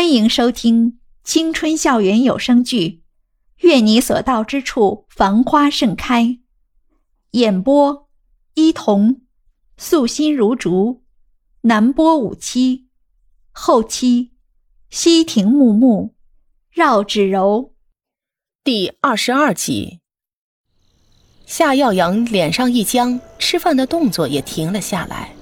欢迎收听青春校园有声剧《愿你所到之处繁花盛开》，演播：伊童，素心如竹，南波五七，后期：西亭木木，绕指柔。第二十二集，夏耀阳脸上一僵，吃饭的动作也停了下来，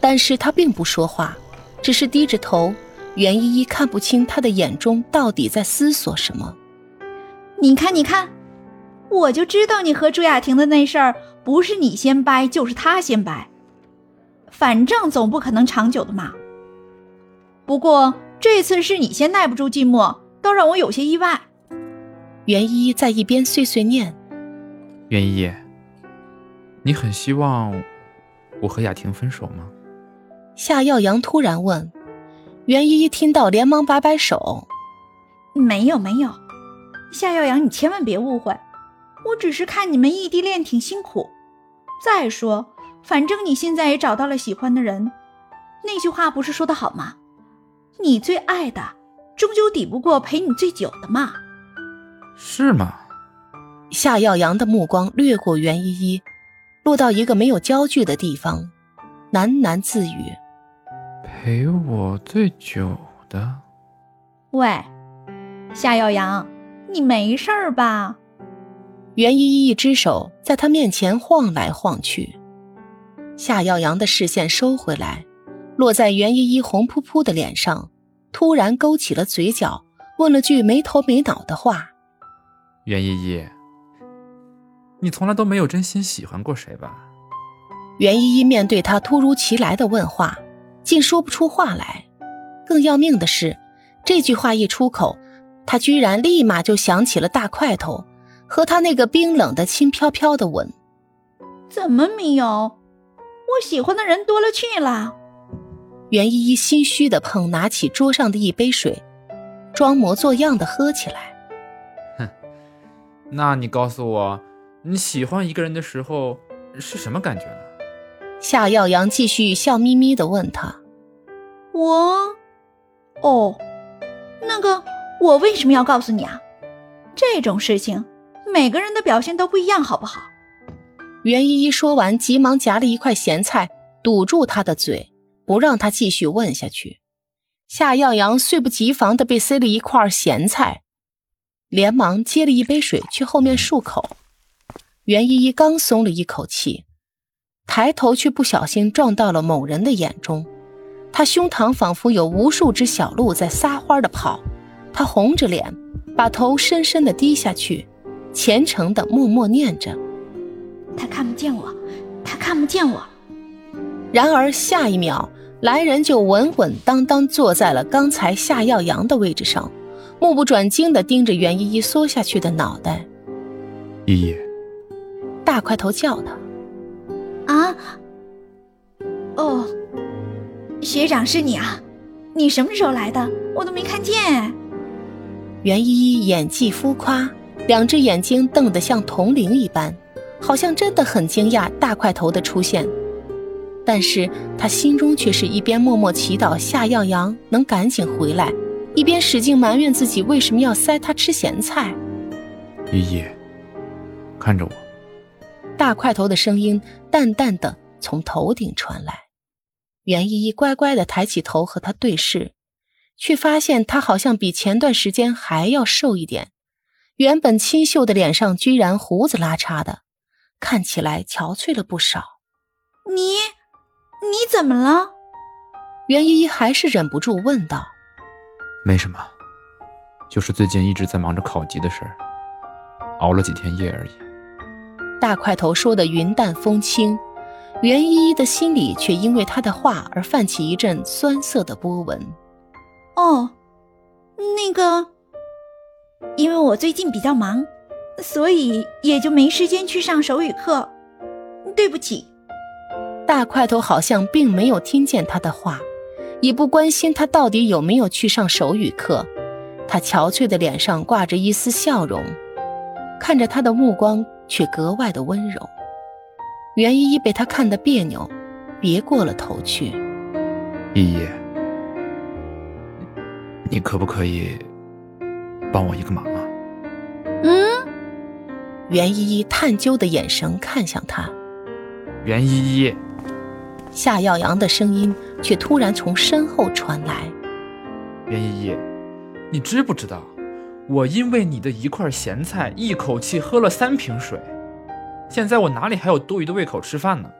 但是他并不说话，只是低着头。袁依依看不清他的眼中到底在思索什么。你看，你看，我就知道你和朱雅婷的那事儿不是你先掰，就是他先掰，反正总不可能长久的嘛。不过这次是你先耐不住寂寞，倒让我有些意外。袁依依在一边碎碎念：“袁依依，你很希望我和雅婷分手吗？”夏耀阳突然问。袁依依听到，连忙摆摆手：“没有，没有，夏耀阳，你千万别误会，我只是看你们异地恋挺辛苦。再说，反正你现在也找到了喜欢的人，那句话不是说的好吗？你最爱的，终究抵不过陪你最久的嘛。是吗？”夏耀阳的目光掠过袁依依，落到一个没有焦距的地方，喃喃自语。陪我最久的，喂，夏耀阳，你没事儿吧？袁依依一只手在他面前晃来晃去，夏耀阳的视线收回来，落在袁依依红扑扑的脸上，突然勾起了嘴角，问了句没头没脑的话：“袁依依，你从来都没有真心喜欢过谁吧？”袁依依面对他突如其来的问话。竟说不出话来，更要命的是，这句话一出口，他居然立马就想起了大块头和他那个冰冷的轻飘飘的吻。怎么没有？我喜欢的人多了去了。袁依依心虚的碰拿起桌上的一杯水，装模作样的喝起来。哼，那你告诉我，你喜欢一个人的时候是什么感觉呢？夏耀阳继续笑眯眯的问他：“我，哦，那个，我为什么要告诉你啊？这种事情，每个人的表现都不一样，好不好？”袁依依说完，急忙夹了一块咸菜堵住他的嘴，不让他继续问下去。夏耀阳猝不及防的被塞了一块咸菜，连忙接了一杯水去后面漱口。袁依依刚松了一口气。抬头却不小心撞到了某人的眼中，他胸膛仿佛有无数只小鹿在撒欢的跑，他红着脸，把头深深的低下去，虔诚的默默念着：“他看不见我，他看不见我。”然而下一秒，来人就稳稳当当坐在了刚才夏耀阳的位置上，目不转睛的盯着袁依依缩下去的脑袋。依依，大块头叫他。啊！哦，学长是你啊？你什么时候来的？我都没看见。袁依依演技浮夸，两只眼睛瞪得像铜铃一般，好像真的很惊讶大块头的出现。但是她心中却是一边默默祈祷夏耀阳能赶紧回来，一边使劲埋怨自己为什么要塞他吃咸菜。依依，看着我。大块头的声音淡淡的从头顶传来，袁依依乖乖的抬起头和他对视，却发现他好像比前段时间还要瘦一点，原本清秀的脸上居然胡子拉碴的，看起来憔悴了不少。你，你怎么了？袁依依还是忍不住问道。没什么，就是最近一直在忙着考级的事儿，熬了几天夜而已。大块头说的云淡风轻，袁依依的心里却因为他的话而泛起一阵酸涩的波纹。哦，那个，因为我最近比较忙，所以也就没时间去上手语课，对不起。大块头好像并没有听见他的话，也不关心他到底有没有去上手语课，他憔悴的脸上挂着一丝笑容，看着他的目光。却格外的温柔。袁依依被他看得别扭，别过了头去。依依，你可不可以帮我一个忙啊？嗯，袁依依探究的眼神看向他，袁依依，夏耀阳的声音却突然从身后传来。袁依依，你知不知道，我因为你的一块咸菜，一口气喝了三瓶水，现在我哪里还有多余的胃口吃饭呢？